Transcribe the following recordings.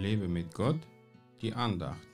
Lebe mit Gott, die Andacht.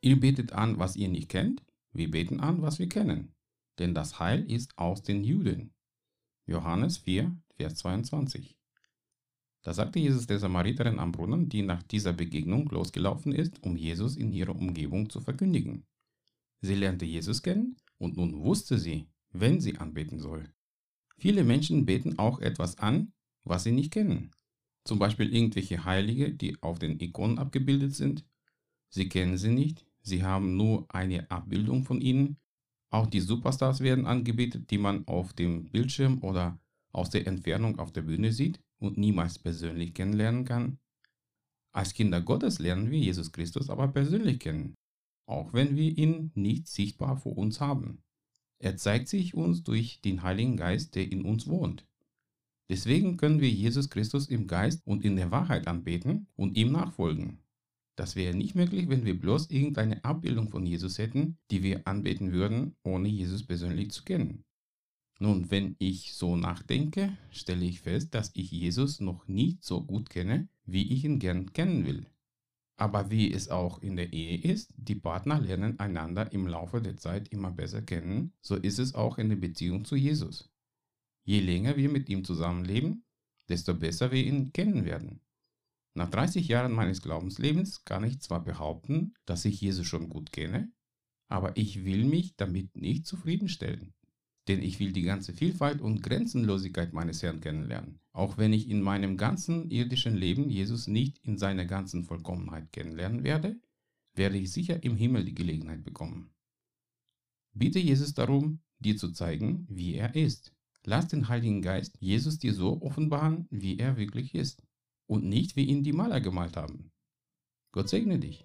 Ihr betet an, was ihr nicht kennt, wir beten an, was wir kennen. Denn das Heil ist aus den Juden. Johannes 4, Vers 22. Da sagte Jesus der Samariterin am Brunnen, die nach dieser Begegnung losgelaufen ist, um Jesus in ihrer Umgebung zu verkündigen. Sie lernte Jesus kennen und nun wusste sie, wenn sie anbeten soll. Viele Menschen beten auch etwas an, was sie nicht kennen. Zum Beispiel irgendwelche Heilige, die auf den Ikonen abgebildet sind. Sie kennen sie nicht, sie haben nur eine Abbildung von ihnen. Auch die Superstars werden angebetet, die man auf dem Bildschirm oder aus der Entfernung auf der Bühne sieht und niemals persönlich kennenlernen kann. Als Kinder Gottes lernen wir Jesus Christus aber persönlich kennen auch wenn wir ihn nicht sichtbar vor uns haben. Er zeigt sich uns durch den Heiligen Geist, der in uns wohnt. Deswegen können wir Jesus Christus im Geist und in der Wahrheit anbeten und ihm nachfolgen. Das wäre nicht möglich, wenn wir bloß irgendeine Abbildung von Jesus hätten, die wir anbeten würden, ohne Jesus persönlich zu kennen. Nun, wenn ich so nachdenke, stelle ich fest, dass ich Jesus noch nicht so gut kenne, wie ich ihn gern kennen will. Aber wie es auch in der Ehe ist, die Partner lernen einander im Laufe der Zeit immer besser kennen, so ist es auch in der Beziehung zu Jesus. Je länger wir mit ihm zusammenleben, desto besser wir ihn kennen werden. Nach 30 Jahren meines Glaubenslebens kann ich zwar behaupten, dass ich Jesus schon gut kenne, aber ich will mich damit nicht zufriedenstellen denn ich will die ganze Vielfalt und Grenzenlosigkeit meines Herrn kennenlernen. Auch wenn ich in meinem ganzen irdischen Leben Jesus nicht in seiner ganzen Vollkommenheit kennenlernen werde, werde ich sicher im Himmel die Gelegenheit bekommen. Bitte Jesus darum, dir zu zeigen, wie er ist. Lass den Heiligen Geist Jesus dir so offenbaren, wie er wirklich ist und nicht wie ihn die Maler gemalt haben. Gott segne dich.